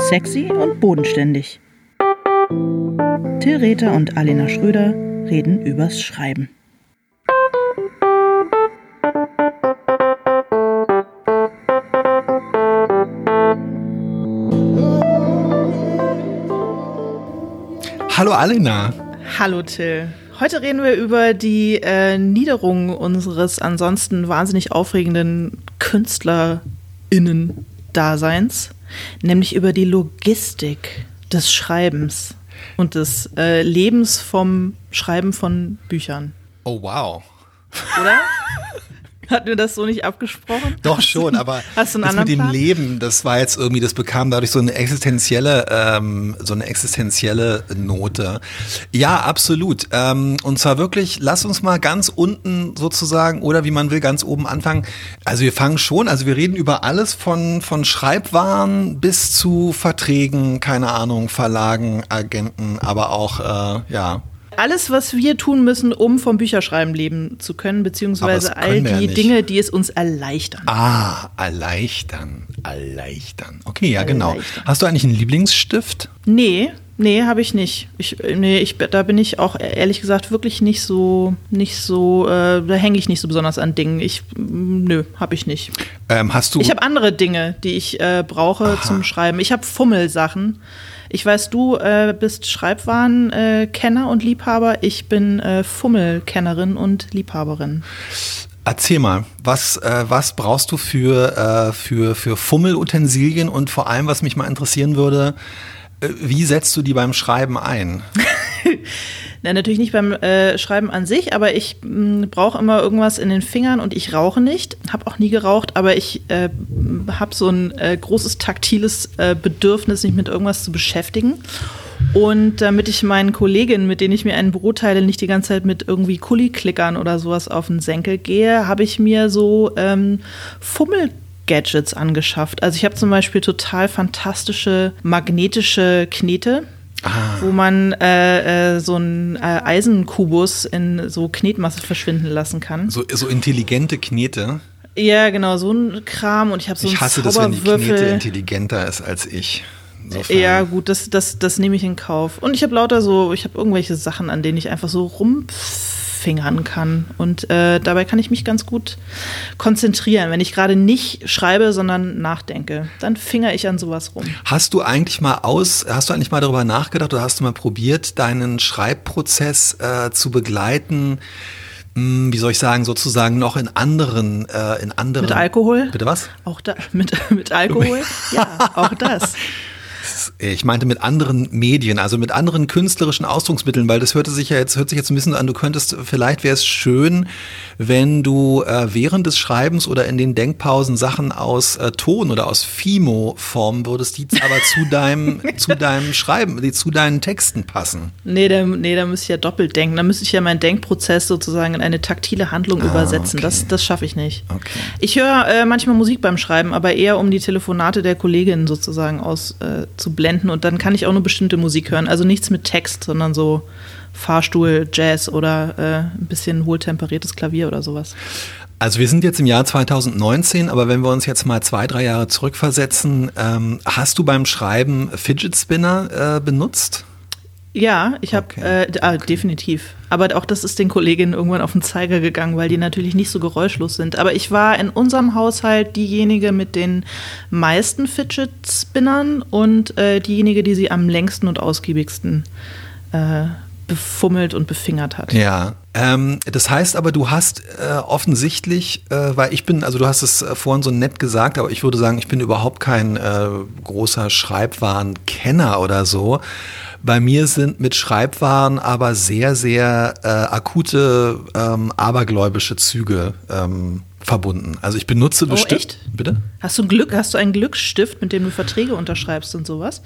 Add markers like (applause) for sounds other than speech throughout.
Sexy und bodenständig. Till Rether und Alena Schröder reden übers Schreiben. Hallo Alena. Hallo Till. Heute reden wir über die äh, Niederung unseres ansonsten wahnsinnig aufregenden KünstlerInnen-Daseins, nämlich über die Logistik des Schreibens und des äh, Lebens vom Schreiben von Büchern. Oh wow. Oder? (laughs) Hatten wir das so nicht abgesprochen? Doch schon, aber (laughs) hast du einen das anderen mit dem Plan? Leben, das war jetzt irgendwie, das bekam dadurch so eine existenzielle, ähm, so eine existenzielle Note. Ja, absolut. Ähm, und zwar wirklich, lass uns mal ganz unten sozusagen oder wie man will, ganz oben anfangen. Also wir fangen schon, also wir reden über alles von, von Schreibwaren bis zu Verträgen, keine Ahnung, Verlagen, Agenten, aber auch, äh, ja, Alles, was wir tun müssen, um vom Bücherschreiben leben zu können, beziehungsweise all ja die nicht. Dinge, die es uns erleichtern. Ah, erleichtern, erleichtern. Okay, ja, genau. Erleichtern. Hast du eigentlich einen Lieblingsstift? Nee, nee, habe ich nicht. Ich, nee, ich, da bin ich auch ehrlich gesagt wirklich nicht so, nicht so, äh, da hänge ich nicht so besonders an Dingen. Ich, mm, nö, habe ich nicht. Ähm, hast du? Ich habe andere Dinge, die ich äh, brauche zum Schreiben. Ich habe Fummelsachen. Ich weiß, du äh, bist Schreibwarenkenner äh, und Liebhaber. Ich bin äh, Fummelkennerin und Liebhaberin. Erzähl mal, was, äh, was brauchst du für, äh, für, für Fummelutensilien und vor allem, was mich mal interessieren würde, äh, wie setzt du die beim Schreiben ein? (laughs) Na, natürlich nicht beim äh, Schreiben an sich, aber ich brauche immer irgendwas in den Fingern und ich rauche nicht. Habe auch nie geraucht, aber ich äh, habe so ein äh, großes taktiles äh, Bedürfnis, mich mit irgendwas zu beschäftigen. Und damit ich meinen Kolleginnen, mit denen ich mir ein Büro teile, nicht die ganze Zeit mit irgendwie Kuli-Klickern oder sowas auf den Senkel gehe, habe ich mir so ähm, Fummel Gadgets angeschafft. Also ich habe zum Beispiel total fantastische magnetische Knete, wo man äh, äh, so einen äh, Eisenkubus in so Knetmasse verschwinden lassen kann. So, so intelligente Knete. Ja, genau, so ein Kram und ich habe so Ich hasse das, wenn die Knete intelligenter ist als ich. Insofern. Ja, gut, das, das, das nehme ich in Kauf. Und ich habe lauter so, ich habe irgendwelche Sachen, an denen ich einfach so rumfingern kann. Und äh, dabei kann ich mich ganz gut konzentrieren. Wenn ich gerade nicht schreibe, sondern nachdenke, dann finger ich an sowas rum. Hast du eigentlich mal aus, hast du eigentlich mal darüber nachgedacht oder hast du mal probiert, deinen Schreibprozess äh, zu begleiten? Hm, Wie soll ich sagen, sozusagen noch in anderen, äh, in anderen. Mit Alkohol? Bitte was? Auch da, mit, mit Alkohol? (laughs) Ja, auch das. Ich meinte mit anderen Medien, also mit anderen künstlerischen Ausdrucksmitteln, weil das hörte sich ja jetzt, hört sich jetzt ein bisschen an, du könntest, vielleicht wäre es schön, wenn du äh, während des Schreibens oder in den Denkpausen Sachen aus äh, Ton oder aus Fimo formen würdest, die aber zu deinem, (laughs) zu deinem Schreiben, die zu deinen Texten passen. Nee, da, nee, da müsste ich ja doppelt denken. Da müsste ich ja meinen Denkprozess sozusagen in eine taktile Handlung übersetzen. okay. Das, das schaffe ich nicht. Okay. Ich höre äh, manchmal Musik beim Schreiben, aber eher um die Telefonate der Kolleginnen sozusagen auszublenden. Äh, zu blenden. und dann kann ich auch nur bestimmte Musik hören. Also nichts mit Text, sondern so Fahrstuhl, Jazz oder äh, ein bisschen wohltemperiertes Klavier oder sowas. Also wir sind jetzt im Jahr 2019, aber wenn wir uns jetzt mal zwei, drei Jahre zurückversetzen, ähm, hast du beim Schreiben Fidget Spinner äh, benutzt? Ja, ich habe Okay. äh, ah, definitiv. Aber auch das ist den Kolleginnen irgendwann auf den Zeiger gegangen, weil die natürlich nicht so geräuschlos sind. Aber ich war in unserem Haushalt diejenige mit den meisten Fidget Spinnern und äh, diejenige, die sie am längsten und ausgiebigsten äh, befummelt und befingert hat. Ja, ähm, das heißt aber, du hast äh, offensichtlich, äh, weil ich bin, also du hast es äh, vorhin so nett gesagt, aber ich würde sagen, ich bin überhaupt kein äh, großer Schreibwarenkenner oder so. Bei mir sind mit Schreibwaren aber sehr, sehr äh, akute ähm, abergläubische Züge ähm, verbunden. Also ich benutze Oh, bestimmt. Bitte? Hast du Glück, hast du einen Glücksstift, mit dem du Verträge unterschreibst und sowas?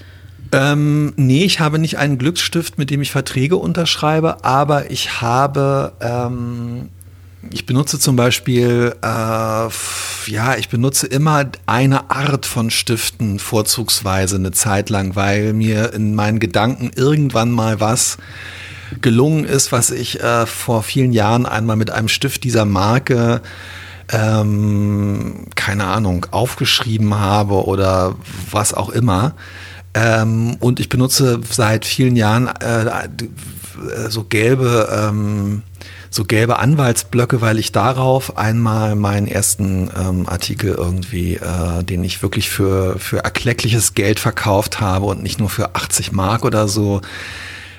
Ähm, nee, ich habe nicht einen Glücksstift, mit dem ich Verträge unterschreibe, aber ich habe, ähm, ich benutze zum Beispiel, äh, ja, ich benutze immer eine Art von Stiften vorzugsweise eine Zeit lang, weil mir in meinen Gedanken irgendwann mal was gelungen ist, was ich äh, vor vielen Jahren einmal mit einem Stift dieser Marke ähm, keine Ahnung, aufgeschrieben habe oder was auch immer. Ähm, und ich benutze seit vielen Jahren äh, so gelbe ähm, so gelbe Anwaltsblöcke, weil ich darauf einmal meinen ersten ähm, Artikel irgendwie, äh, den ich wirklich für, für erkleckliches Geld verkauft habe und nicht nur für 80 Mark oder so.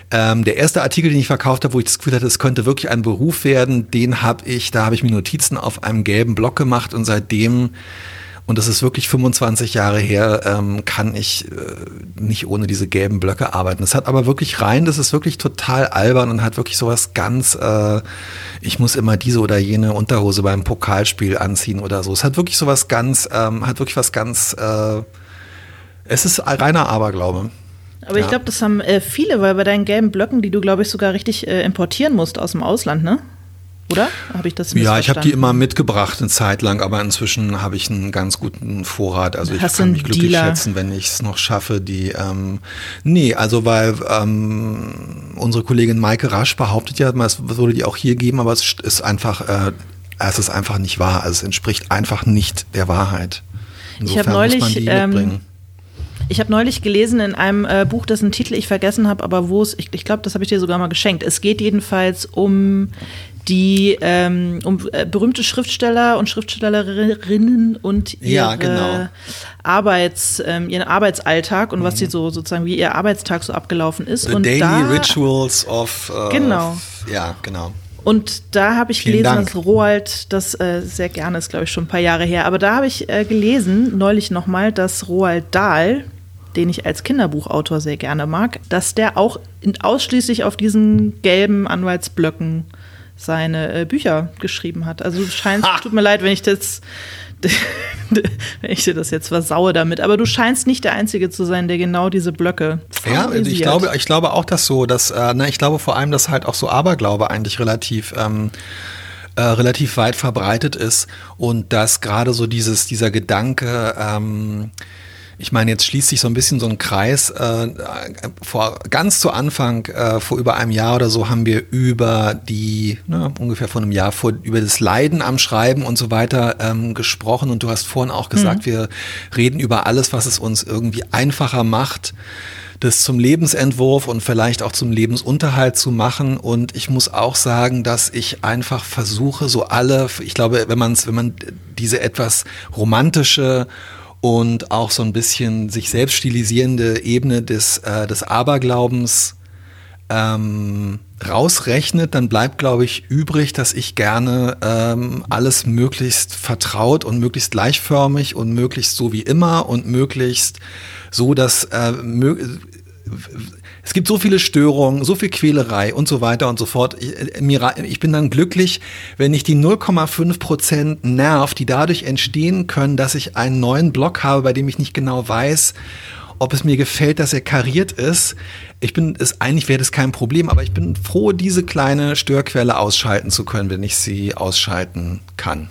Ähm, der erste Artikel, den ich verkauft habe, wo ich das Gefühl hatte, es könnte wirklich ein Beruf werden, den habe ich, da habe ich mir Notizen auf einem gelben Block gemacht und seitdem und das ist wirklich 25 Jahre her, ähm, kann ich äh, nicht ohne diese gelben Blöcke arbeiten. Es hat aber wirklich rein, das ist wirklich total albern und hat wirklich sowas ganz, äh, ich muss immer diese oder jene Unterhose beim Pokalspiel anziehen oder so. Es hat wirklich sowas ganz, ähm, hat wirklich was ganz, äh, es ist reiner Aberglaube. Aber ja. ich glaube, das haben äh, viele, weil bei deinen gelben Blöcken, die du, glaube ich, sogar richtig äh, importieren musst aus dem Ausland, ne? Oder? Habe ich das Ja, ich habe die immer mitgebracht eine Zeit lang, aber inzwischen habe ich einen ganz guten Vorrat. Also Hast ich kann mich glücklich Dealer? schätzen, wenn ich es noch schaffe, die ähm, nee, also weil ähm, unsere Kollegin Maike Rasch behauptet ja, es würde die auch hier geben, aber es ist einfach, äh, es ist einfach nicht wahr. Also es entspricht einfach nicht der Wahrheit. Insofern ich habe neulich ähm, ich habe neulich gelesen in einem äh, Buch, dessen Titel ich vergessen habe, aber wo es, ich, ich glaube, das habe ich dir sogar mal geschenkt. Es geht jedenfalls um die ähm, um äh, berühmte Schriftsteller und Schriftstellerinnen und ihre ja, genau. Arbeits, ähm, ihren Arbeitsalltag und mhm. was sie so sozusagen wie ihr Arbeitstag so abgelaufen ist. The und Daily da, Rituals of uh, genau. Ja, genau. Und da habe ich Vielen gelesen, Dank. dass Roald, das äh, sehr gerne ist, glaube ich, schon ein paar Jahre her, aber da habe ich äh, gelesen, neulich nochmal, dass Roald Dahl, den ich als Kinderbuchautor sehr gerne mag, dass der auch in, ausschließlich auf diesen gelben Anwaltsblöcken seine äh, Bücher geschrieben hat. Also du scheinst, ha. tut mir leid, wenn ich das, (laughs) wenn ich dir das jetzt versaue damit, aber du scheinst nicht der Einzige zu sein, der genau diese Blöcke Ja, ich glaube, ich glaube auch, dass so, dass, äh, ne, ich glaube vor allem, dass halt auch so Aberglaube eigentlich relativ ähm, äh, relativ weit verbreitet ist und dass gerade so dieses, dieser Gedanke, ähm, ich meine, jetzt schließt sich so ein bisschen so ein Kreis. Äh, vor ganz zu Anfang, äh, vor über einem Jahr oder so, haben wir über die, ne, ungefähr vor einem Jahr, vor, über das Leiden am Schreiben und so weiter ähm, gesprochen. Und du hast vorhin auch gesagt, mhm. wir reden über alles, was es uns irgendwie einfacher macht das zum Lebensentwurf und vielleicht auch zum Lebensunterhalt zu machen. Und ich muss auch sagen, dass ich einfach versuche, so alle, ich glaube, wenn man es, wenn man diese etwas romantische und auch so ein bisschen sich selbst stilisierende Ebene des, äh, des Aberglaubens ähm, rausrechnet, dann bleibt, glaube ich, übrig, dass ich gerne ähm, alles möglichst vertraut und möglichst gleichförmig und möglichst so wie immer und möglichst so, dass äh, es gibt so viele Störungen, so viel Quälerei und so weiter und so fort. Ich, äh, ich bin dann glücklich, wenn ich die 0,5 Prozent Nerv, die dadurch entstehen können, dass ich einen neuen Block habe, bei dem ich nicht genau weiß, ob es mir gefällt, dass er kariert ist. Ich bin es eigentlich wäre das kein Problem, aber ich bin froh, diese kleine Störquelle ausschalten zu können, wenn ich sie ausschalten kann.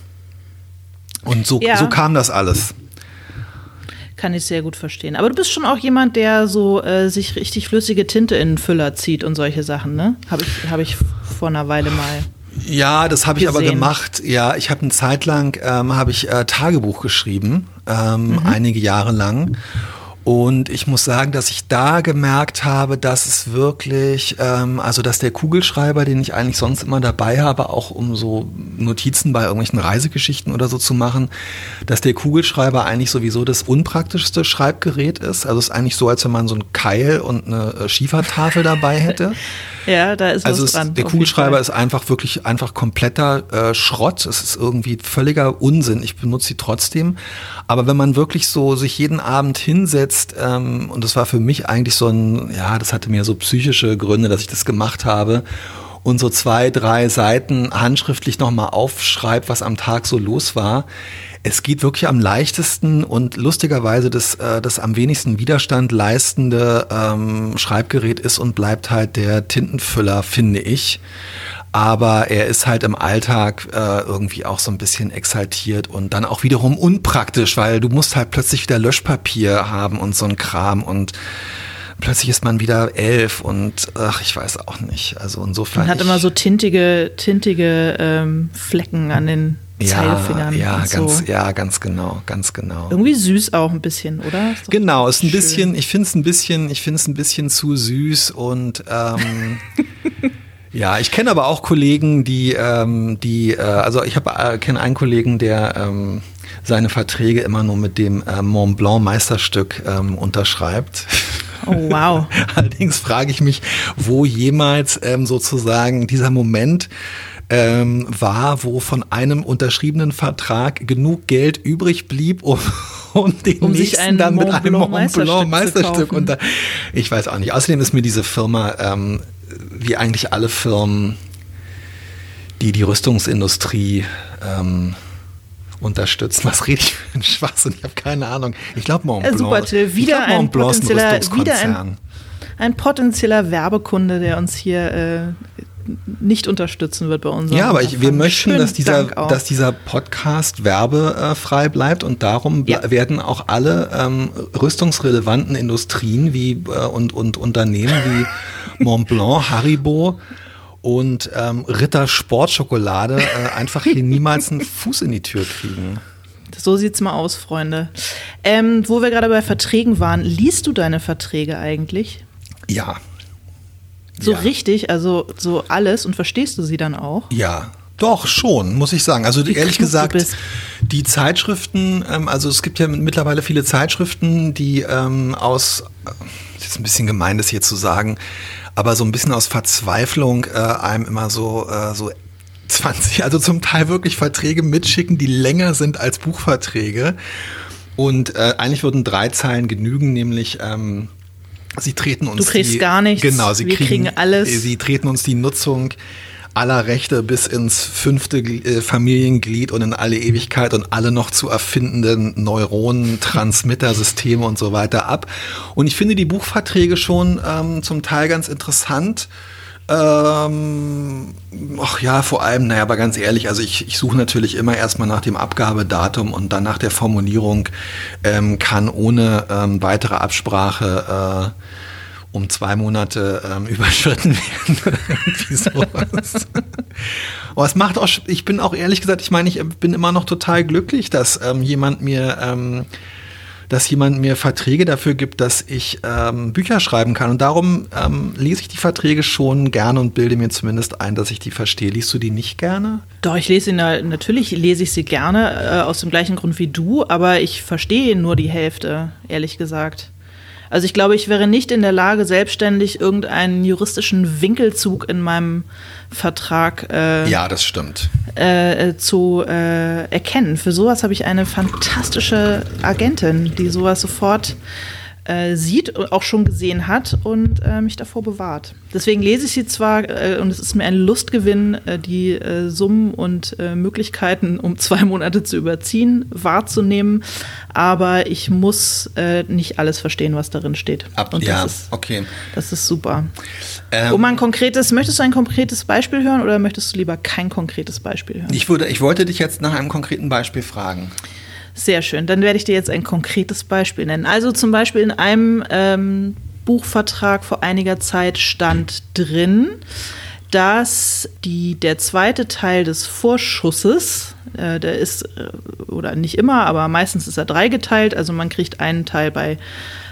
Und so, ja. so kam das alles. Kann ich sehr gut verstehen. Aber du bist schon auch jemand, der so äh, sich richtig flüssige Tinte in den Füller zieht und solche Sachen, ne? Habe ich, hab ich vor einer Weile mal. Ja, das habe ich aber gemacht. Ja, ich habe eine Zeit lang ähm, habe ich äh, Tagebuch geschrieben, ähm, mhm. einige Jahre lang. Und ich muss sagen, dass ich da gemerkt habe, dass es wirklich, ähm, also dass der Kugelschreiber, den ich eigentlich sonst immer dabei habe, auch um so Notizen bei irgendwelchen Reisegeschichten oder so zu machen, dass der Kugelschreiber eigentlich sowieso das unpraktischste Schreibgerät ist. Also es ist eigentlich so, als wenn man so ein Keil und eine äh, Schiefertafel dabei hätte. (laughs) Ja, da ist also was dran. Der Kugelschreiber ist einfach wirklich einfach kompletter äh, Schrott. Es ist irgendwie völliger Unsinn. Ich benutze sie trotzdem. Aber wenn man wirklich so sich jeden Abend hinsetzt, ähm, und das war für mich eigentlich so ein, ja, das hatte mir so psychische Gründe, dass ich das gemacht habe und so zwei, drei Seiten handschriftlich nochmal aufschreibt, was am Tag so los war. Es geht wirklich am leichtesten und lustigerweise das, äh, das am wenigsten Widerstand leistende ähm, Schreibgerät ist und bleibt halt der Tintenfüller, finde ich. Aber er ist halt im Alltag äh, irgendwie auch so ein bisschen exaltiert und dann auch wiederum unpraktisch, weil du musst halt plötzlich wieder Löschpapier haben und so ein Kram und plötzlich ist man wieder elf und ach, ich weiß auch nicht. Also insofern. Man hat immer so tintige, tintige ähm, Flecken an den Zeilfingern. Ja, ganz, so. ja, ganz genau, ganz genau. Irgendwie süß auch ein bisschen, oder? Ist Genau, ist ein schön. bisschen, ich finde es ein bisschen, ich finde es ein bisschen zu süß und ähm, (laughs) ja, ich kenne aber auch Kollegen, die, ähm, die, äh, also ich habe äh, kenne einen Kollegen, der ähm, seine Verträge immer nur mit dem äh, Mont Blanc Meisterstück ähm, unterschreibt. Oh, wow. (laughs) Allerdings frage ich mich, wo jemals ähm, sozusagen dieser Moment ähm, war, wo von einem unterschriebenen Vertrag genug Geld übrig blieb, um, (laughs) um den Um nächsten dann mit einem Mont Blanc Meisterstück Meisterstück unter. Ich weiß auch nicht. Außerdem ist mir diese Firma, ähm, wie eigentlich alle Firmen, die die Rüstungsindustrie ähm, unterstützen. (laughs) Was rede ich für einen Schwachsinn? Ich habe keine Ahnung. Ich glaube Mont Äh, Blanc. super, Till. Wieder glaub, ein potenzieller- wieder ein-. Ein potenzieller Werbekunde, der uns hier äh, nicht unterstützen wird bei unserem Ja, aber ich, wir möchten, Schönen dass dieser, dass dieser Podcast werbefrei bleibt und darum Ja. werden auch alle ähm, rüstungsrelevanten Industrien wie äh, und, und Unternehmen wie (laughs) Mont Blanc, Haribo und ähm, Ritter Sportschokolade äh, einfach hier niemals einen Fuß in die Tür kriegen. So sieht's mal aus, Freunde. Ähm, wo wir gerade bei Verträgen waren, liest du deine Verträge eigentlich? Ja. So ja. richtig, also so alles und verstehst du sie dann auch? Ja, doch schon, muss ich sagen. Also ehrlich klug du gesagt, die Zeitschriften, ähm, also es gibt ja mittlerweile viele Zeitschriften, die ähm, aus, äh, ist jetzt ein bisschen gemein, das hier zu sagen, aber so ein bisschen aus Verzweiflung äh, einem immer so, äh, so 20, also zum Teil wirklich Verträge mitschicken, die länger sind als Buchverträge. Und äh, eigentlich würden drei Zeilen genügen, nämlich ähm, sie treten uns Du kriegst die, gar nichts, Genau, sie wir kriegen alles. Sie treten uns die Nutzung aller Rechte bis ins fünfte äh, Familienglied und in alle Ewigkeit und alle noch zu erfindenden Neuronen, Transmittersysteme und so weiter ab. Und ich finde die Buchverträge schon ähm, zum Teil ganz interessant. Ähm, ach ja, vor allem, naja, aber ganz ehrlich, also ich, ich suche natürlich immer erstmal nach dem Abgabedatum und dann nach der Formulierung ähm, kann ohne ähm, weitere Absprache äh, um zwei Monate ähm, (laughs) überschritten werden. Aber es macht auch, ich bin auch ehrlich gesagt, ich meine, ich bin immer noch total glücklich, dass ähm, jemand mir ähm, dass jemand mir Verträge dafür gibt, dass ich ähm, Bücher schreiben kann. Und darum ähm, lese ich die Verträge schon gerne und bilde mir zumindest ein, dass ich die verstehe. Liest du die nicht gerne? Doch, ich lese sie na- natürlich lese ich sie gerne, äh, aus dem gleichen Grund wie du, aber ich verstehe nur die Hälfte, ehrlich gesagt. Also ich glaube, ich wäre nicht in der Lage, selbstständig irgendeinen juristischen Winkelzug in meinem Vertrag äh, Ja, das stimmt. äh, äh, zu äh, erkennen. Für sowas habe ich eine fantastische Agentin, die sowas sofort äh, sieht und auch schon gesehen hat und äh, mich davor bewahrt. Deswegen lese ich sie zwar äh, und es ist mir ein Lustgewinn, äh, die äh, Summen und Möglichkeiten um zwei Monate zu überziehen, wahrzunehmen, aber ich muss nicht alles verstehen, was darin steht. Ab, und ja, das ist, okay. das ist super. Ähm, Um ein konkretes, möchtest du ein konkretes Beispiel hören oder möchtest du lieber kein konkretes Beispiel hören? ich, würde, ich wollte dich jetzt nach einem konkreten Beispiel fragen. Sehr schön. Dann werde ich dir jetzt ein konkretes Beispiel nennen. Also zum Beispiel in einem ähm, Buchvertrag vor einiger Zeit stand drin, dass die, der zweite Teil des Vorschusses, äh, der ist, äh, oder nicht immer, aber meistens ist er dreigeteilt. Also man kriegt einen Teil bei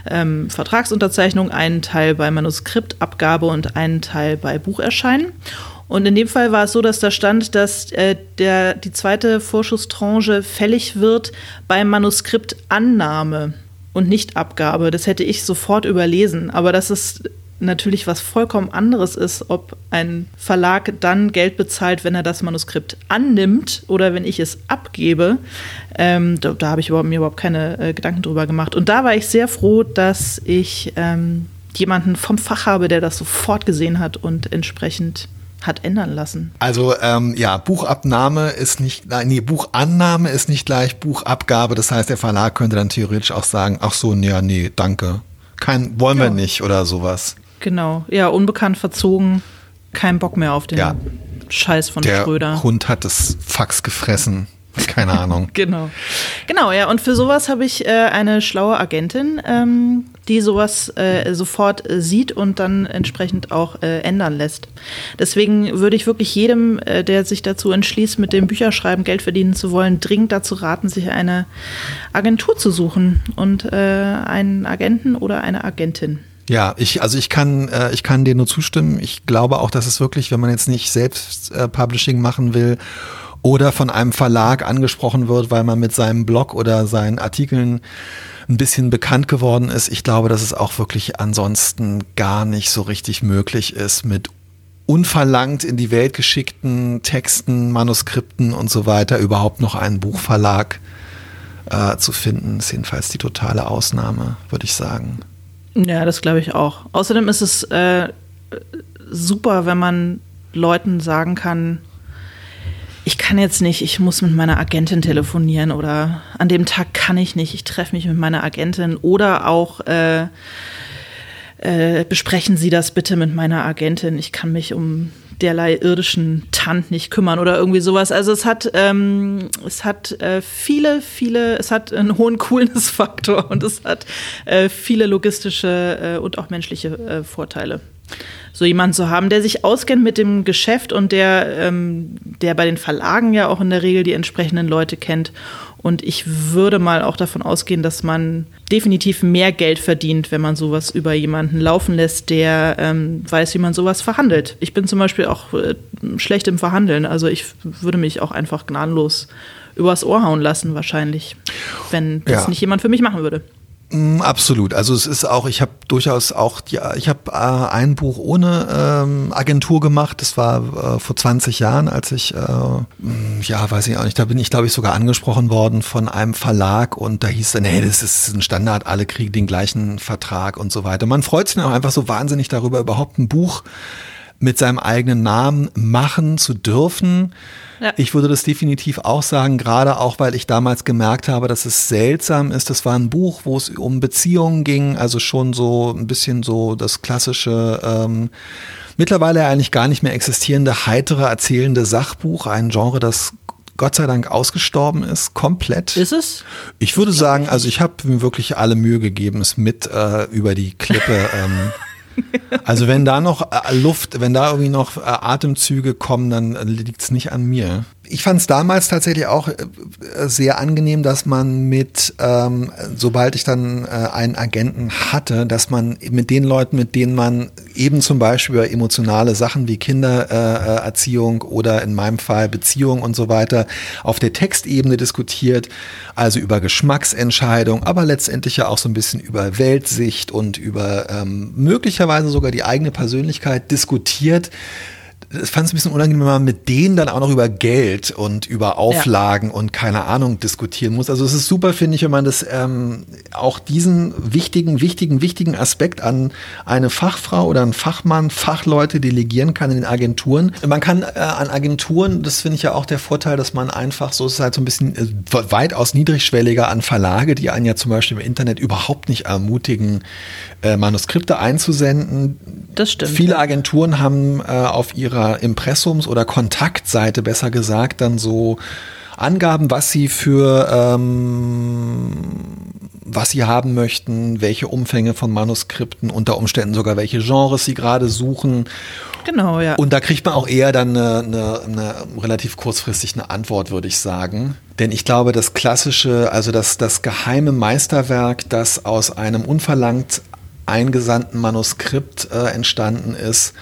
ähm, Vertragsunterzeichnung, einen Teil bei Manuskriptabgabe und einen Teil bei Bucherscheinen. Und in dem Fall war es so, dass da stand, dass äh, der, die zweite Vorschusstranche fällig wird bei Manuskriptannahme und nicht Abgabe. Das hätte ich sofort überlesen. Aber das ist natürlich was vollkommen anderes ist, ob ein Verlag dann Geld bezahlt, wenn er das Manuskript annimmt oder wenn ich es abgebe. Ähm, da da habe ich überhaupt, mir überhaupt keine äh, Gedanken drüber gemacht. Und da war ich sehr froh, dass ich ähm, jemanden vom Fach habe, der das sofort gesehen hat und entsprechend hat ändern lassen. Also ähm, ja, Buchabnahme ist nicht, nee, Buchannahme ist nicht gleich Buchabgabe. Das heißt, der Verlag könnte dann theoretisch auch sagen, ach so, ja, nee, danke. Kein, wollen wir Ja. nicht oder sowas. Genau, ja, unbekannt verzogen, kein Bock mehr auf den Ja. Scheiß von Der Schröder. Hund hat das Fax gefressen. (laughs) Keine Ahnung. genau. Genau, ja. Und für sowas habe ich äh, eine schlaue Agentin, ähm, die sowas äh, sofort äh, sieht und dann entsprechend auch äh, ändern lässt. Deswegen würde ich wirklich jedem, äh, der sich dazu entschließt, mit dem Bücherschreiben Geld verdienen zu wollen, dringend dazu raten, sich eine Agentur zu suchen und äh, einen Agenten oder eine Agentin. Ja, ich, also ich kann, äh, ich kann dir nur zustimmen. Ich glaube auch, dass es wirklich, wenn man jetzt nicht selbst äh, Publishing machen will oder von einem Verlag angesprochen wird, weil man mit seinem Blog oder seinen Artikeln ein bisschen bekannt geworden ist. Ich glaube, dass es auch wirklich ansonsten gar nicht so richtig möglich ist, mit unverlangt in die Welt geschickten Texten, Manuskripten und so weiter überhaupt noch einen Buchverlag äh, zu finden. Das ist jedenfalls die totale Ausnahme, würde ich sagen. Ja, das glaube ich auch. Außerdem ist es äh, super, wenn man Leuten sagen kann, ich kann jetzt nicht, ich muss mit meiner Agentin telefonieren oder an dem Tag kann ich nicht, ich treffe mich mit meiner Agentin oder auch äh, äh, besprechen Sie das bitte mit meiner Agentin, ich kann mich um derlei irdischen Tant nicht kümmern oder irgendwie sowas. Also es hat, ähm, es hat äh, viele, viele, es hat einen hohen Coolness-Faktor und es hat äh, viele logistische äh, und auch menschliche äh, Vorteile so jemanden zu haben, der sich auskennt mit dem Geschäft und der, ähm, der bei den Verlagen ja auch in der Regel die entsprechenden Leute kennt. Und ich würde mal auch davon ausgehen, dass man definitiv mehr Geld verdient, wenn man sowas über jemanden laufen lässt, der ähm, weiß, wie man sowas verhandelt. Ich bin zum Beispiel auch äh, schlecht im Verhandeln. Also ich würde mich auch einfach gnadenlos übers Ohr hauen lassen, wahrscheinlich, wenn das ja. nicht jemand für mich machen würde. Mm, absolut. Also es ist auch, ich habe durchaus auch, die, ich habe äh, ein Buch ohne ähm, Agentur gemacht. Das war äh, vor 20 Jahren, als ich, äh, mm, ja, weiß ich auch nicht, da bin ich, glaube ich, sogar angesprochen worden von einem Verlag und da hieß dann, nee, das ist ein Standard, alle kriegen den gleichen Vertrag und so weiter. Man freut sich dann auch einfach so wahnsinnig darüber, überhaupt ein Buch mit seinem eigenen Namen machen zu dürfen. Ja. Ich würde das definitiv auch sagen, gerade auch, weil ich damals gemerkt habe, dass es seltsam ist. Das war ein Buch, wo es um Beziehungen ging, also schon so ein bisschen so das klassische, ähm, mittlerweile eigentlich gar nicht mehr existierende, heitere, erzählende Sachbuch, ein Genre, das Gott sei Dank ausgestorben ist, komplett. Ist es? Ich würde sagen, also ich habe mir wirklich alle Mühe gegeben, es mit äh, über die Klippe ähm, Also wenn da noch äh, Luft, wenn da irgendwie noch äh, Atemzüge kommen, dann liegt es nicht an mir ich fand es damals tatsächlich auch äh, sehr angenehm, dass man mit, ähm, sobald ich dann äh, einen Agenten hatte, dass man mit den Leuten, mit denen man eben zum Beispiel über emotionale Sachen wie Kindererziehung äh, oder in meinem Fall Beziehung und so weiter auf der Textebene diskutiert, also über Geschmacksentscheidung, aber letztendlich ja auch so ein bisschen über Weltsicht und über ähm, möglicherweise sogar die eigene Persönlichkeit diskutiert ich fand es ein bisschen unangenehm, wenn man mit denen dann auch noch über Geld und über Auflagen ja. und keine Ahnung diskutieren muss. Also es ist super, finde ich, wenn man das ähm, auch diesen wichtigen, wichtigen, wichtigen Aspekt an eine Fachfrau oder einen Fachmann, Fachleute delegieren kann in den Agenturen. Man kann äh, an Agenturen, das finde ich ja auch der Vorteil, dass man einfach so, es ist halt so ein bisschen äh, weitaus niedrigschwelliger an Verlage, die einen ja zum Beispiel im Internet überhaupt nicht ermutigen, äh, Manuskripte einzusenden. Das stimmt. Viele Agenturen haben äh, auf ihrer Impressums- oder Kontaktseite besser gesagt dann so Angaben, was sie für ähm, was sie haben möchten, welche Umfänge von Manuskripten, unter Umständen sogar welche Genres sie gerade suchen. Genau, ja. Und da kriegt man auch eher dann eine, eine, eine relativ kurzfristig eine Antwort, würde ich sagen. Denn ich glaube, das klassische, also das, das geheime Meisterwerk, das aus einem unverlangt eingesandten Manuskript äh, entstanden ist,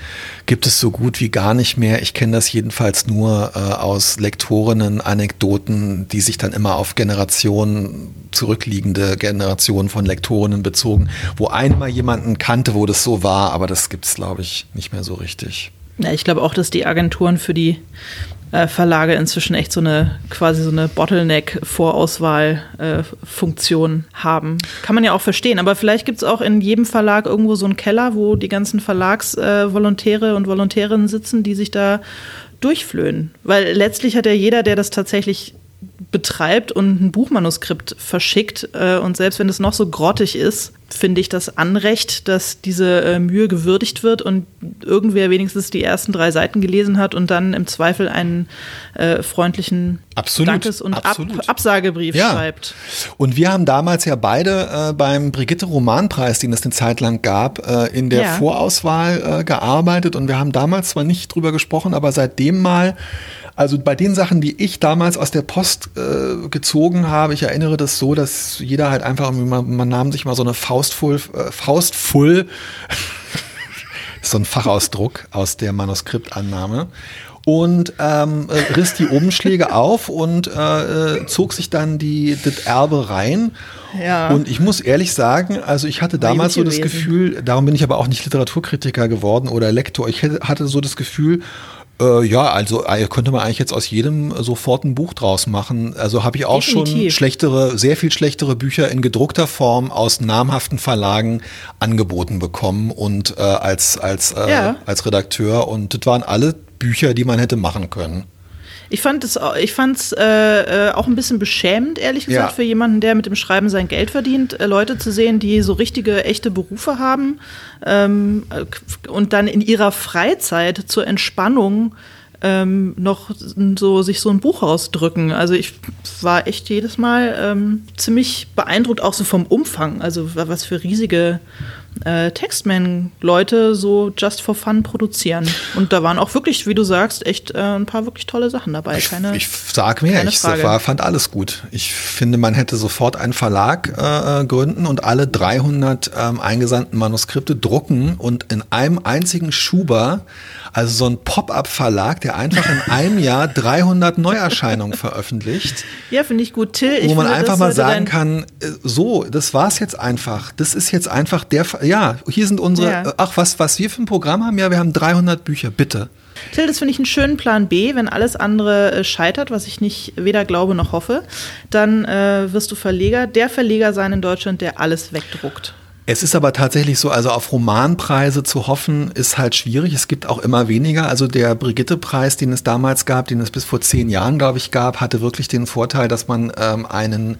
gibt es so gut wie gar nicht mehr. Ich kenne das jedenfalls nur äh, aus Lektorinnen, Anekdoten, die sich dann immer auf Generationen, zurückliegende Generationen von Lektorinnen bezogen, wo einmal jemanden kannte, wo das so war, aber das gibt es, glaube ich, nicht mehr so richtig. Ja, ich glaube auch, dass die Agenturen für die Verlage inzwischen echt so eine quasi so eine Bottleneck-Vorauswahl-Funktion äh, haben. Kann man ja auch verstehen, aber vielleicht gibt es auch in jedem Verlag irgendwo so einen Keller, wo die ganzen Verlagsvolontäre äh, und Volontärinnen sitzen, die sich da durchflöhen. Weil letztlich hat ja jeder, der das tatsächlich betreibt und ein Buchmanuskript verschickt. Äh, und selbst wenn es noch so grottig ist, finde ich das Anrecht, dass diese äh, Mühe gewürdigt wird und irgendwer wenigstens die ersten drei Seiten gelesen hat und dann im Zweifel einen äh, freundlichen absolut, Dankes- und Ab. Absagebrief Ja. schreibt. Und wir haben damals ja beide äh, beim Brigitte Romanpreis, den es eine Zeit lang gab, äh, in der Ja. Vorauswahl äh, gearbeitet und wir haben damals zwar nicht drüber gesprochen, aber seitdem mal, also bei den Sachen, die ich damals aus der Post äh, gezogen habe, ich erinnere das so, dass jeder halt einfach, mal- man nahm sich mal so eine Faustfull, äh, Faustfull, (laughs) ist so ein Fachausdruck aus der Manuskriptannahme. Und ähm, äh, riss die Umschläge auf und äh, äh, zog sich dann die, das Erbe rein. Ja. Und ich muss ehrlich sagen, also ich hatte damals so das. Gefühl, darum bin ich aber auch nicht Literaturkritiker geworden oder Lektor. Ich hatte so das Gefühl, äh, ja, also äh, könnte man eigentlich jetzt aus jedem sofort ein Buch draus machen. Also habe ich auch schon Definitiv. schlechtere, sehr viel schlechtere Bücher in gedruckter Form aus namhaften Verlagen angeboten bekommen und äh, als, als, äh, Ja. als Redakteur. Und das waren alle Bücher, die man hätte machen können. Ich fand es ich fand's, äh, äh, auch ein bisschen beschämend, ehrlich gesagt, Ja. für jemanden, der mit dem Schreiben sein Geld verdient, äh, Leute zu sehen, die so richtige, echte Berufe haben ähm, äh, und dann in ihrer Freizeit zur Entspannung ähm, noch so sich so ein Buch rausdrücken. Also ich war echt jedes Mal ähm, ziemlich beeindruckt, auch so vom Umfang. Also wa- was für riesige äh, Textman-Leute so just for fun produzieren. Und da waren auch wirklich, wie du sagst, echt äh, ein paar wirklich tolle Sachen dabei. Keine, Ich sag mehr, keine ich war, fand alles gut. Ich finde, man hätte sofort einen Verlag äh, gründen und alle 300 ähm, eingesandten Manuskripte drucken und in einem einzigen Schuber, also so ein Pop-up-Verlag, der einfach in einem Jahr 300 Neuerscheinungen veröffentlicht, ja, finde ich gut. Till, ich wo man finde, einfach mal sagen kann, äh, so, das war's jetzt einfach. Das ist jetzt einfach der, ja, hier sind unsere, Ja. äh, ach, was, was wir für ein Programm haben, ja, wir haben 300 Bücher, bitte. Till, das finde ich einen schönen Plan B. Wenn alles andere äh, scheitert, was ich nicht weder glaube noch hoffe, dann äh, wirst du Verleger, der Verleger sein in Deutschland, der alles wegdruckt. Es ist aber tatsächlich so, also auf Romanpreise zu hoffen, ist halt schwierig. Es gibt auch immer weniger. Also der Brigitte-Preis, den es damals gab, den es bis vor zehn Jahren, glaube ich, gab, hatte wirklich den Vorteil, dass man ähm, einen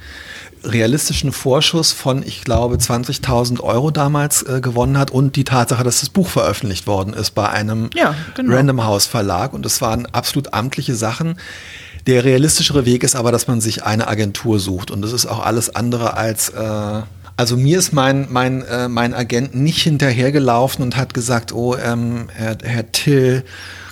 realistischen Vorschuss von, ich glaube, 20.000 Euro damals äh, gewonnen hat und die Tatsache, dass das Buch veröffentlicht worden ist bei einem Ja, genau. Random House Verlag und es waren absolut amtliche Sachen. Der realistischere Weg ist aber, dass man sich eine Agentur sucht und das ist auch alles andere als äh, also mir ist mein, mein, äh, mein Agent nicht hinterhergelaufen und hat gesagt, oh, ähm, Herr, Herr Till,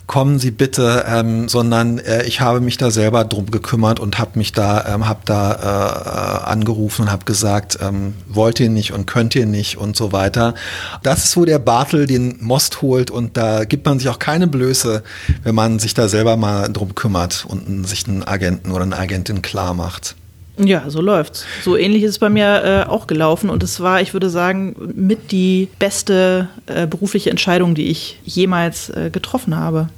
kommen Sie bitte, ähm, sondern äh, ich habe mich da selber drum gekümmert und habe mich da, ähm, hab da äh, äh, angerufen und habe gesagt, ähm, wollt ihr nicht und könnt ihr nicht und so weiter. Das ist, wo der Bartel den Most holt und da gibt man sich auch keine Blöße, wenn man sich da selber mal drum kümmert und sich einen Agenten oder eine Agentin klar macht. Ja, so läuft's. So ähnlich ist es bei mir äh, auch gelaufen und es war, ich würde sagen, mit die beste äh, berufliche Entscheidung, die ich jemals äh, getroffen habe.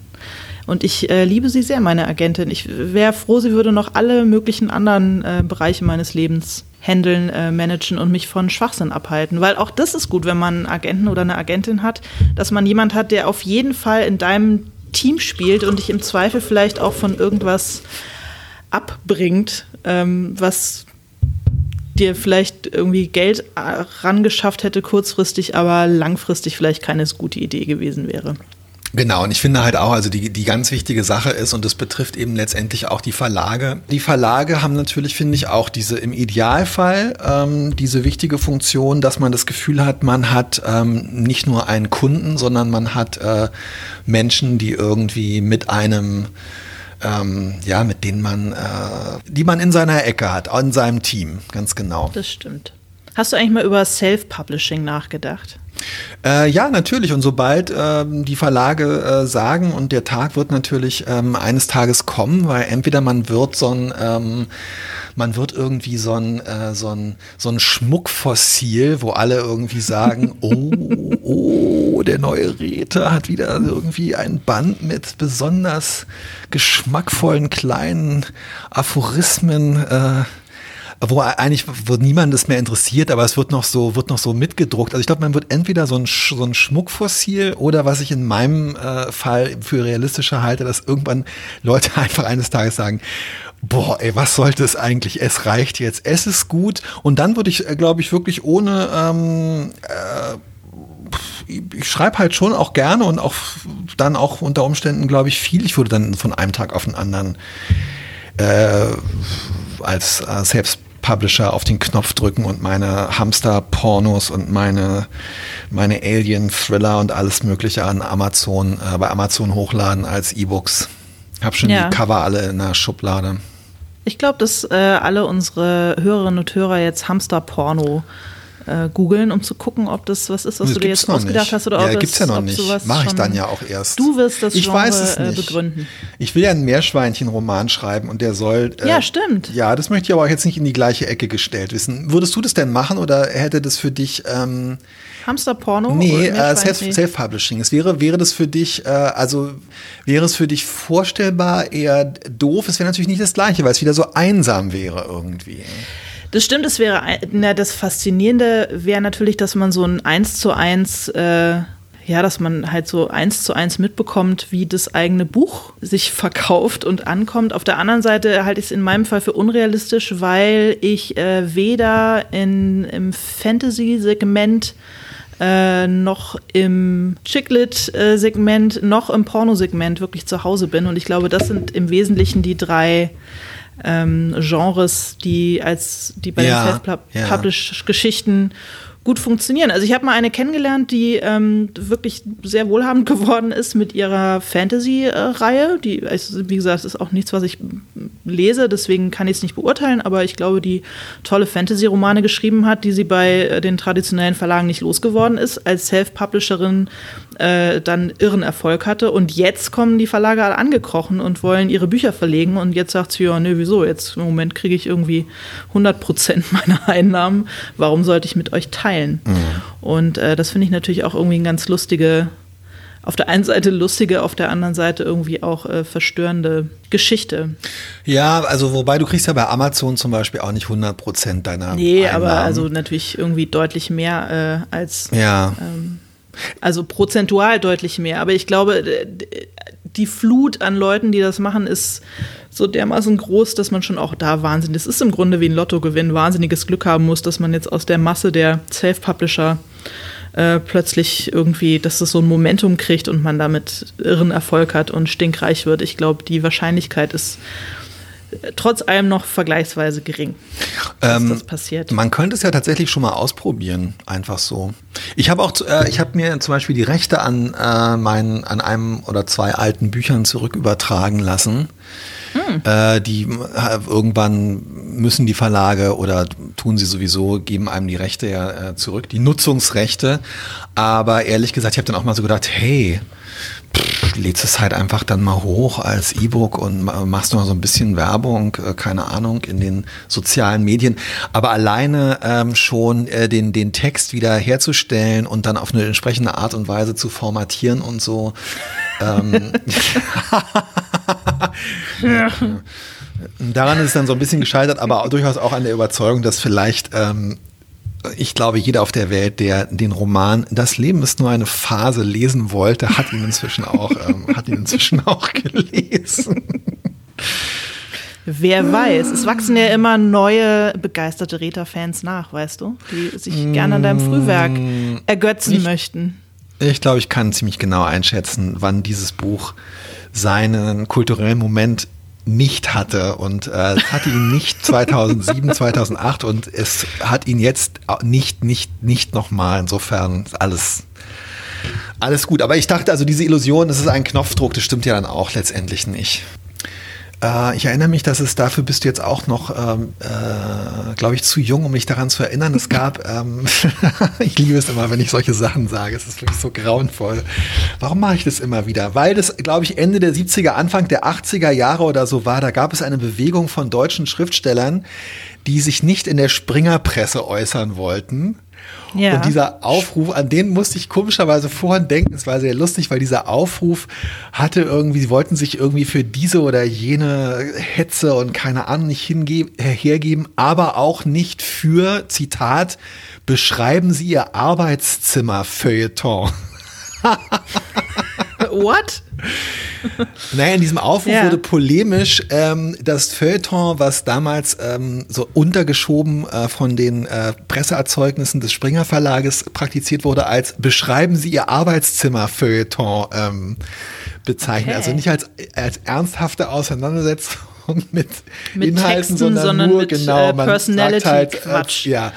Und ich äh, liebe sie sehr, meine Agentin. Ich wäre froh, sie würde noch alle möglichen anderen äh, Bereiche meines Lebens handeln, äh, managen und mich von Schwachsinn abhalten. Weil auch das ist gut, wenn man einen Agenten oder eine Agentin hat, dass man jemand hat, der auf jeden Fall in deinem Team spielt und dich im Zweifel vielleicht auch von irgendwas abbringt, ähm, was dir vielleicht irgendwie Geld äh, rangeschafft hätte kurzfristig, aber langfristig vielleicht keine gute Idee gewesen wäre. Genau, und ich finde halt auch, also die, die ganz wichtige Sache ist, und das betrifft eben letztendlich auch die Verlage. Die Verlage haben natürlich, finde ich, auch diese im Idealfall ähm, diese wichtige Funktion, dass man das Gefühl hat, man hat ähm, nicht nur einen Kunden, sondern man hat äh, Menschen, die irgendwie mit einem ähm, ja, mit denen man, äh, die man in seiner Ecke hat, in seinem Team, ganz genau. Das stimmt. Hast du eigentlich mal über Self-Publishing nachgedacht? Äh, ja, natürlich. Und sobald ähm, die Verlage äh, sagen, und der Tag wird natürlich ähm, eines Tages kommen, weil entweder man wird so ein, ähm, man wird irgendwie so ein, äh, so ein, so ein Schmuckfossil, wo alle irgendwie sagen, (laughs) oh, oh, der neue Räte hat wieder irgendwie ein Band mit besonders geschmackvollen kleinen Aphorismen. Äh, wo eigentlich wird niemandes mehr interessiert, aber es wird noch so, wird noch so mitgedruckt. Also ich glaube, man wird entweder so ein, so ein Schmuckfossil oder was ich in meinem äh, Fall für realistischer halte, dass irgendwann Leute (laughs) einfach eines Tages sagen, boah, ey, was sollte es eigentlich? Es reicht jetzt, es ist gut. Und dann würde ich, glaube ich, wirklich ohne ähm, äh, ich schreibe halt schon auch gerne und auch dann auch unter Umständen, glaube ich, viel. Ich würde dann von einem Tag auf den anderen äh, als äh, Selbstpublisher auf den Knopf drücken und meine Hamster-Pornos und meine, meine Alien-Thriller und alles Mögliche an Amazon, äh, bei Amazon hochladen als E-Books. Hab schon Ja. die Cover alle in der Schublade. Ich glaube, dass äh, alle unsere Hörerinnen und Hörer jetzt Hamster-Porno äh, googeln, um zu gucken, ob das was ist, was Das du dir gibt's jetzt ausgedacht nicht. hast oder ja, ob, gibt's es, ja noch nicht. Mache ich dann ja auch erst. Du wirst das ich Genre weiß es äh, nicht. begründen. Ich will ja einen Meerschweinchen-Roman schreiben und der soll. äh, Ja, stimmt. Ja, das möchte ich aber auch jetzt nicht in die gleiche Ecke gestellt wissen. Würdest du das denn machen oder hätte das für dich. Ähm, Hamster-Porno? nee, äh. Self-Publishing. es wäre, wäre das für dich, äh, also wäre es für dich vorstellbar eher doof? Es wäre natürlich nicht das Gleiche, weil es wieder so einsam wäre irgendwie. Das stimmt, es wäre, na, das Faszinierende wäre natürlich, dass man so ein eins zu eins, äh, ja, dass man halt so eins zu eins mitbekommt, wie das eigene Buch sich (laughs) verkauft und ankommt. Auf der anderen Seite halte ich es in meinem Fall für unrealistisch, weil ich äh, weder in, im Fantasy-Segment äh, noch im Chicklit-Segment noch im Pornosegment wirklich zu Hause bin. Und ich glaube, das sind im Wesentlichen die drei ähm, Genres, die als die bei Ja, den. Self-Publish-Geschichten gut funktionieren. Also ich habe mal eine kennengelernt, die ähm, wirklich sehr wohlhabend (laughs) geworden ist mit ihrer Fantasy-Reihe. Die, also, wie gesagt, ist auch nichts, was ich lese, deswegen kann ich es nicht beurteilen, aber ich glaube, die tolle Fantasy-Romane geschrieben hat, die sie bei äh, den traditionellen Verlagen nicht losgeworden ist, als Self-Publisherin äh, dann irren Erfolg hatte. Und jetzt kommen die Verlage alle angekrochen und wollen ihre Bücher verlegen. Und jetzt sagt sie, ja, nö, wieso? Jetzt im Moment kriege ich irgendwie 100 Prozent (laughs) meiner Einnahmen. Warum sollte ich mit euch teilen? Und äh, das finde ich natürlich auch irgendwie eine ganz lustige, auf der einen Seite lustige, auf der anderen Seite irgendwie auch äh, verstörende Geschichte. Ja, also wobei du kriegst ja bei Amazon zum Beispiel auch nicht 100 Prozent deiner Nee, aber Einnahmen. also natürlich irgendwie deutlich mehr äh, als Ja. Also prozentual deutlich mehr. Aber ich glaube, die Flut an Leuten, die das machen, ist so dermaßen groß, dass man schon auch da wahnsinnig, das ist im Grunde wie ein Lottogewinn, wahnsinniges Glück haben muss, dass man jetzt aus der Masse der Self-Publisher äh, plötzlich irgendwie, dass das so ein Momentum kriegt und man damit irren Erfolg hat und stinkreich wird. Ich glaube, die Wahrscheinlichkeit ist trotz allem noch vergleichsweise gering, dass Ähm, das passiert. Man könnte es ja tatsächlich schon mal ausprobieren, einfach so. Ich habe auch, äh, ich habe mir zum Beispiel die Rechte an äh, meinen, an einem oder zwei alten Büchern zurückübertragen lassen. Äh, die äh, irgendwann müssen die Verlage oder tun sie sowieso, geben einem die Rechte ja äh, zurück, die Nutzungsrechte. Aber ehrlich gesagt, ich habe dann auch mal so gedacht, hey, lädst es halt einfach dann mal hoch als E-Book und ma- machst noch so ein bisschen Werbung, äh, keine Ahnung, in den sozialen Medien. Aber alleine ähm, schon äh, den, den Text wieder herzustellen und dann auf eine entsprechende Art und Weise zu formatieren und so. Ähm, (laughs) (laughs) Daran ist es dann so ein bisschen gescheitert, aber durchaus auch an der Überzeugung, dass vielleicht, ähm, ich glaube, jeder auf der Welt, der den Roman Das Leben ist nur eine Phase lesen wollte, hat ihn inzwischen auch, (laughs) ähm, hat ihn inzwischen auch gelesen. Wer weiß, es wachsen ja immer neue begeisterte Reta-Fans nach, weißt du, die sich gerne an deinem Frühwerk ergötzen Nicht- möchten. Ich glaube, ich kann ziemlich genau einschätzen, wann dieses Buch seinen kulturellen Moment nicht hatte und äh, es hatte ihn nicht (laughs) 2007, 2008 und es hat ihn jetzt nicht, nicht, nicht nochmal. Insofern ist alles, alles gut. Aber ich dachte also, diese Illusion, das ist ein Knopfdruck, das stimmt ja dann auch letztendlich nicht. Äh, ich erinnere mich, dass es dafür bist du jetzt auch noch, ähm, äh, glaube ich, zu jung, um mich daran zu erinnern. Es gab, (laughs) ähm, (laughs) ich liebe es immer, wenn ich solche Sachen sage. Es ist wirklich so grauenvoll. Warum mache ich das immer wieder? Weil das, glaube ich, Ende der 70er, Anfang der 80er Jahre oder so war. Da gab es eine Bewegung von deutschen Schriftstellern, die sich nicht in der Springerpresse äußern wollten. Ja. Und dieser Aufruf, an den musste ich komischerweise vorhin denken. Es war sehr lustig, weil dieser Aufruf hatte irgendwie, sie wollten sich irgendwie für diese oder jene Hetze und keine Ahnung nicht hingeben, äh, hergeben, aber auch nicht für, Zitat, beschreiben Sie Ihr Arbeitszimmer Feuilleton. (laughs) What? Naja, in diesem Aufruf Ja. wurde polemisch ähm, das Feuilleton, was damals ähm, so untergeschoben äh, von den äh, Presseerzeugnissen des Springer Verlages praktiziert wurde, als beschreiben Sie Ihr Arbeitszimmer Feuilleton ähm, bezeichnet. Okay. Also nicht als, als ernsthafte Auseinandersetzung (laughs) mit, Mit Inhalten, Texten, sondern, sondern nur mit, genau, äh, sagt halt, äh, ja.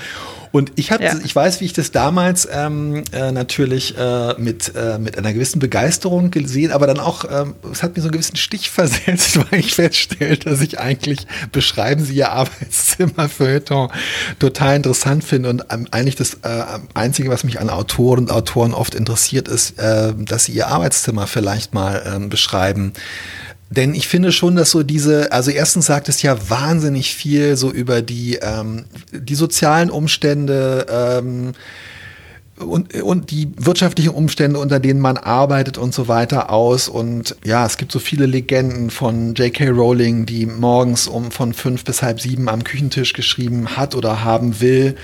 Und ich habe, Ja. ich weiß, wie ich das damals ähm, äh, natürlich äh, mit äh, mit einer gewissen Begeisterung gesehen, aber dann auch, ähm, es hat mir so einen gewissen Stich versetzt, (laughs) weil ich feststellte, dass ich eigentlich beschreiben Sie Ihr Arbeitszimmer Feuilleton total interessant finde und ähm, eigentlich das äh, einzige, was mich an Autoren und Autoren oft interessiert, ist, äh, dass sie ihr Arbeitszimmer vielleicht mal ähm, beschreiben. Denn ich finde schon, dass so diese, also erstens sagt es ja wahnsinnig viel so über die, ähm, die sozialen Umstände ähm, und, und die wirtschaftlichen Umstände, unter denen man arbeitet und so weiter aus. Und ja, es gibt so viele Legenden von J.K. Rowling, die morgens um von fünf bis halb sieben am Küchentisch geschrieben hat oder haben will.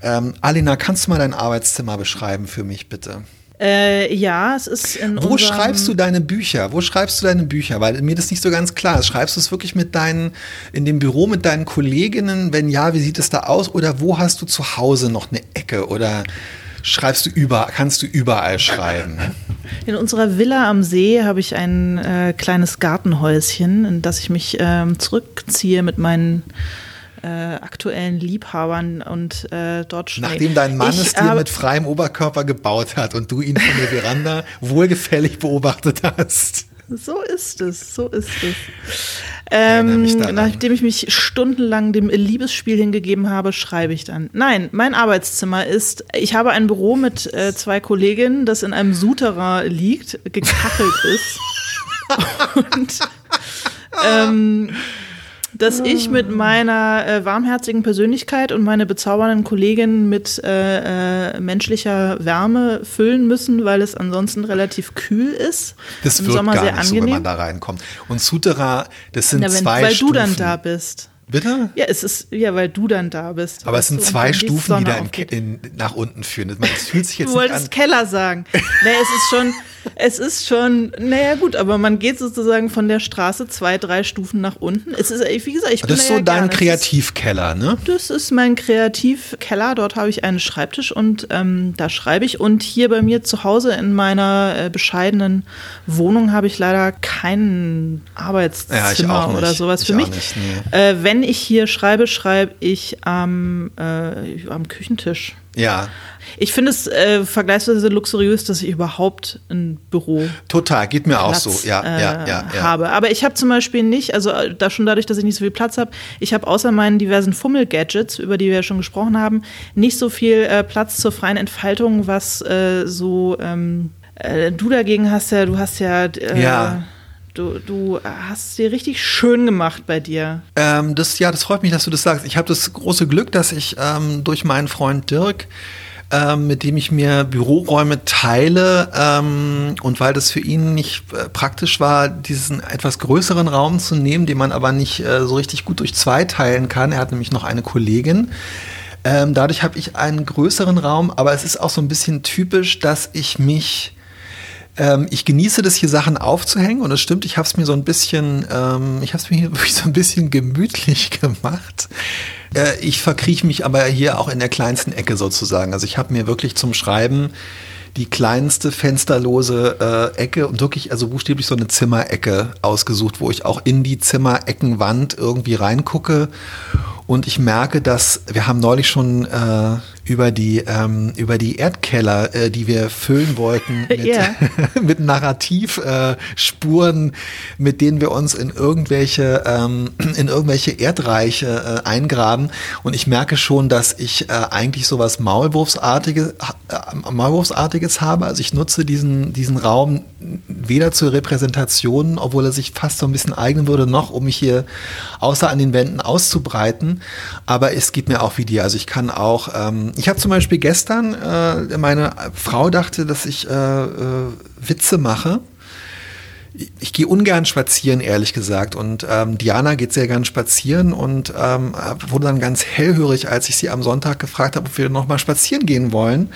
Ähm, Alina, kannst du mal dein Arbeitszimmer beschreiben für mich, bitte? Äh, ja, es ist in Wo schreibst du deine Bücher? Wo schreibst du deine Bücher? Weil mir das nicht so ganz klar ist. Schreibst du es wirklich mit deinen, in dem Büro mit deinen Kolleginnen? Wenn ja, wie sieht es da aus? Oder wo hast du zu Hause noch eine Ecke? Oder schreibst du über, kannst du überall schreiben? In unserer Villa am See habe ich ein äh, kleines Gartenhäuschen, in das ich mich ähm, zurückziehe mit meinen äh, aktuellen Liebhabern und äh, dort schnell. Nachdem dein Mann Ich es dir habe- mit freiem Oberkörper gebaut hat und du ihn von der Veranda (laughs) wohlgefällig beobachtet hast. So ist es, so ist es. Ähm, nachdem ich mich stundenlang dem Liebesspiel hingegeben habe, schreibe ich dann. Nein, mein Arbeitszimmer ist, ich habe ein Büro mit äh, zwei Kolleginnen, das in einem Souterrain liegt, gekachelt ist. (laughs) Und ähm, dass ich mit meiner äh, warmherzigen Persönlichkeit und meine bezaubernden Kolleginnen mit äh, äh, menschlicher Wärme füllen müssen, weil es ansonsten relativ kühl ist. Das Im wird Sommer gar sehr nicht so, wenn angenehm. man da reinkommt. Und Souterrain, das sind Ja, wenn, zwei weil Stufen. du dann da bist. Bitte? Ja, es ist, ja, weil du dann da bist. Aber es sind zwei die Stufen, die Sonne da aufgeht. in, nach unten führen. Das- Es fühlt sich (laughs) jetzt Du nicht an. wolltest Keller sagen. nee, es ist schon, es ist schon, naja gut, aber man geht sozusagen von der Straße zwei, drei Stufen nach unten. Es ist, wie gesagt, ich bin Das ist da so ja dein gerne. Kreativkeller, ne? Das ist mein Kreativkeller. Dort habe ich einen Schreibtisch und ähm, da schreibe ich. Und hier bei mir zu Hause in meiner äh, bescheidenen Wohnung habe ich leider kein Arbeitszimmer Ja, oder sowas Ich für mich. nicht, nee. äh, wenn ich hier schreibe, schreibe ich am, äh, am Küchentisch. Ja, Ich finde es äh, vergleichsweise luxuriös, dass ich überhaupt ein Büro total. Geht mir auch Platz, so. Ja, äh, ja, ja, ja. habe. Aber ich habe zum Beispiel nicht, also äh, da schon dadurch, dass ich nicht so viel Platz habe, ich habe außer meinen diversen Fummel-Gadgets, über die wir ja schon gesprochen haben, nicht so viel äh, Platz zur freien Entfaltung, was äh, so ähm, äh, du dagegen hast ja, du hast ja, äh, Ja. Du, du hast es dir richtig schön gemacht bei dir. Ähm, das, ja, das freut mich, dass du das sagst. Ich habe das große Glück, dass ich ähm, durch meinen Freund Dirk, ähm, mit dem ich mir Büroräume teile ähm, und weil das für ihn nicht äh, praktisch war, diesen etwas größeren Raum zu nehmen, den man aber nicht äh, so richtig gut durch zwei teilen kann. Er hat nämlich noch eine Kollegin. Ähm, dadurch habe ich einen größeren Raum, aber es ist auch so ein bisschen typisch, dass ich mich ähm, ich genieße das hier Sachen aufzuhängen und es stimmt, ich habe es mir so ein bisschen, ähm, ich habe es mir hier (laughs) wirklich so ein bisschen gemütlich (laughs) gemacht. Äh, ich verkrieche mich aber hier auch in der kleinsten Ecke sozusagen. Also ich habe mir wirklich zum Schreiben die kleinste fensterlose äh, Ecke und wirklich, also buchstäblich so eine Zimmerecke ausgesucht, wo ich auch in die Zimmereckenwand irgendwie reingucke. Und ich merke, dass wir haben neulich schon äh, über die ähm, über die Erdkeller, äh, die wir füllen wollten, (laughs) mit, Ja. (laughs) mit Narrativspuren, äh, Spuren, mit denen wir uns in irgendwelche ähm, (clears throat) in irgendwelche Erdreiche äh, eingraben. Und ich merke schon, dass ich äh, eigentlich sowas Maulwurfsartiges, äh, Maulwurfsartiges habe. Also ich nutze diesen diesen Raum weder zur Repräsentation, obwohl er sich fast so ein bisschen eignen würde, noch um mich hier außer an den Wänden auszubreiten. Aber es geht mir auch wie dir. Also ich kann auch, ähm, ich habe zum Beispiel gestern, äh, meine Frau dachte, dass ich äh, äh, Witze mache. Ich gehe ungern spazieren, ehrlich gesagt. Und ähm, Diana geht sehr gern spazieren und ähm, wurde dann ganz hellhörig, als ich sie am Sonntag gefragt habe, ob wir noch mal spazieren gehen wollen,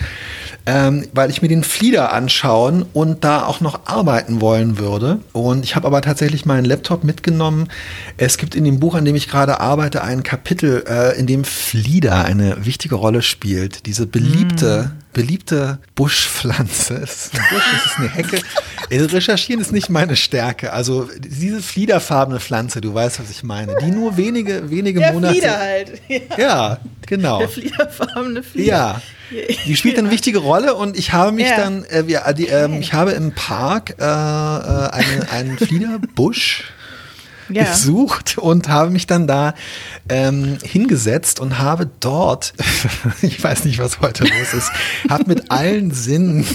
ähm, weil ich mir den Flieder anschauen und da auch noch arbeiten wollen würde. Und ich habe aber tatsächlich meinen Laptop mitgenommen. Es gibt in dem Buch, an dem ich gerade arbeite, ein Kapitel, äh, in dem Flieder eine wichtige Rolle spielt. Diese beliebte beliebte Buschpflanze. Es ist ein Busch, es ist eine Hecke. Recherchieren ist nicht meine Stärke. Also diese fliederfarbene Pflanze, du weißt, was ich meine, die nur wenige, wenige Der Monate. Flieder halt. Ja. (laughs) Ja, genau. Der fliederfarbene Flieder. Ja. (laughs) Die spielt eine wichtige Rolle und ich habe mich Ja. dann, äh, ja, die, ähm, ich habe im Park äh, äh, eine, einen Fliederbusch (laughs) Ja. gesucht und habe mich dann da ähm, hingesetzt und habe dort, ich weiß nicht, was heute los ist, habe mit allen Sinnen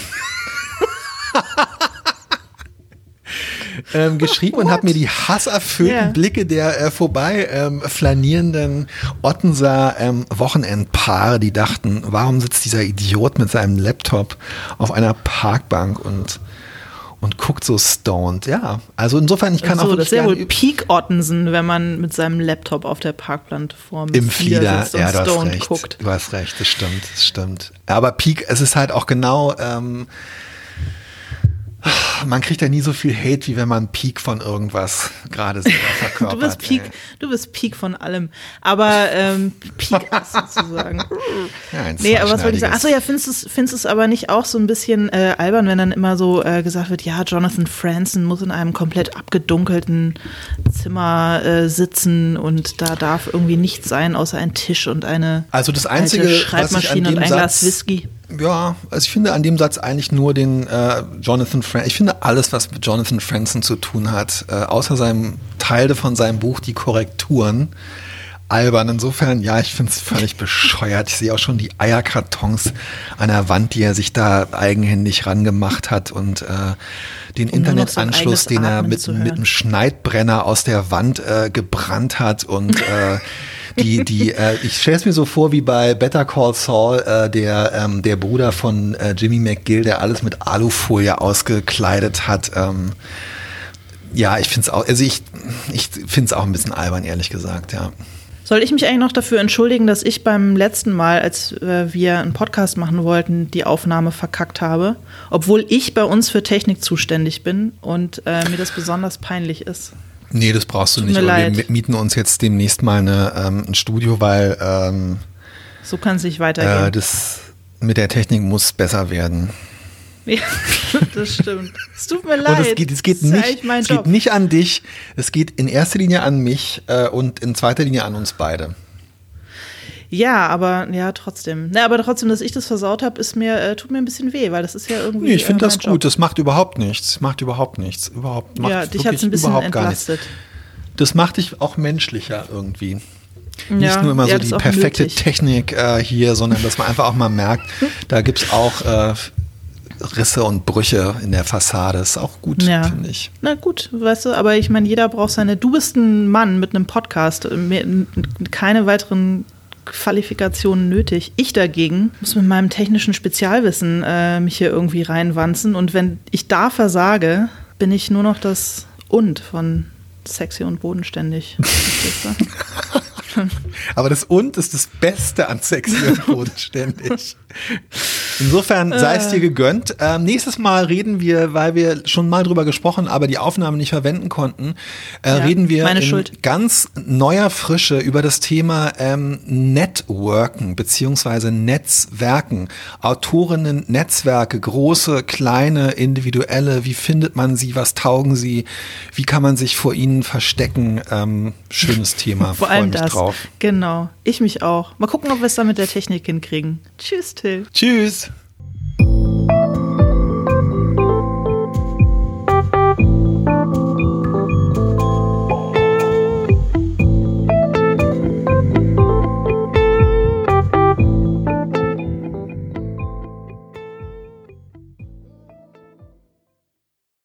ähm, geschrieben und habe mir die hasserfüllten Ja. Blicke der äh, vorbei ähm, flanierenden Ottenser ähm, Wochenendpaare, die dachten, warum sitzt dieser Idiot mit seinem Laptop auf einer Parkbank und und guckt so stoned. Ja, also insofern, ich kann auch so, das wirklich ist ja wohl Peak Ottensen, wenn man mit seinem Laptop auf der Parkplattform im Flieder, sitzt und ja, du stoned recht. guckt. Du hast recht, das stimmt, das stimmt. Aber Peak, es ist halt auch genau, ähm, man kriegt ja nie so viel Hate, wie wenn man Peak von irgendwas gerade selber (laughs) verkörpert. Du bist Peak, ey. du bist Peak von allem. Aber ähm, Peak (laughs) sozusagen. Ja, ein Nee, aber was wollte ich sagen? Achso, ja, findest du es findest aber nicht auch so ein bisschen äh, albern, wenn dann immer so äh, gesagt wird, ja, Jonathan Franzen muss in einem komplett abgedunkelten Zimmer äh, sitzen und da darf irgendwie nichts sein, außer ein Tisch und eine Also das Einzige, Schreibmaschine und ein Glas Satz, Whisky. Ja, also ich finde an dem Satz eigentlich nur den äh, Jonathan Franzen. Ich finde alles, was mit Jonathan Franzen zu tun hat, äh, außer seinem Teil von seinem Buch, die Korrekturen, albern. Insofern, ja, ich finde es völlig (laughs) bescheuert. Ich sehe auch schon die Eierkartons an der Wand, die er sich da eigenhändig rangemacht hat und äh, den Um Internetanschluss, den er mit, mit einem Schneidbrenner aus der Wand äh, gebrannt hat und (laughs) äh, die, die, äh, ich stelle es mir so vor wie bei Better Call Saul, äh, der, ähm, der Bruder von äh, Jimmy McGill, der alles mit Alufolie ausgekleidet hat. Ähm, ja, ich finde es auch, also ich, ich finde es auch ein bisschen albern, ehrlich gesagt, ja. Soll ich mich eigentlich noch dafür entschuldigen, dass ich beim letzten Mal, als äh, wir einen Podcast machen wollten, die Aufnahme verkackt habe? Obwohl ich bei uns für Technik zuständig bin und äh, mir das besonders peinlich ist. Nee, das brauchst du Tut nicht. wir mieten uns jetzt demnächst mal eine, ähm, ein Studio, weil ähm, So kann es nicht äh, weitergehen. das mit der Technik muss besser werden. (laughs) ja, das stimmt. Es tut mir leid. Und es geht, es geht nicht, es Job. geht nicht an dich, es geht in erster Linie an mich äh, und in zweiter Linie an uns beide. Ja, aber ja, trotzdem. Na, aber trotzdem, dass ich das versaut habe, ist mir äh, tut mir ein bisschen weh, weil das ist ja irgendwie. Nee, ich finde äh, das gut. Job. Das macht überhaupt nichts. Macht überhaupt nichts. Überhaupt macht Ja, dich hat es ein bisschen überhaupt gar nichts. entlastet. Das macht dich auch menschlicher irgendwie. Ja, Nicht nur immer ja, so die perfekte nötig. Technik äh, hier, sondern dass man einfach auch mal merkt, (laughs) da gibt es auch äh, Risse und Brüche in der Fassade. Ist auch gut, Ja. finde ich. Na gut, weißt du, aber ich meine, jeder braucht seine. Du bist ein Mann mit einem Podcast, keine weiteren Qualifikationen nötig. Ich dagegen muss mit meinem technischen Spezialwissen äh, mich hier irgendwie reinwanzen und wenn ich da versage, bin ich nur noch das und von sexy und bodenständig. (laughs) Aber das Und ist das Beste an sexy und bodenständig. (laughs) Insofern sei es dir gegönnt. Ähm, nächstes Mal reden wir, weil wir schon mal drüber gesprochen, aber die Aufnahme nicht verwenden konnten, äh, Ja, reden wir in Schuld. ganz neuer Frische über das Thema ähm, Networken beziehungsweise Netzwerken. Autorinnen, Netzwerke, große, kleine, individuelle. Wie findet man sie? Was taugen sie? Wie kann man sich vor ihnen verstecken? Ähm, schönes (laughs) Thema. Vor allem mich das. drauf. Genau. Ich mich auch. Mal gucken, ob wir es da mit der Technik hinkriegen. Tschüss, Till. Tschüss.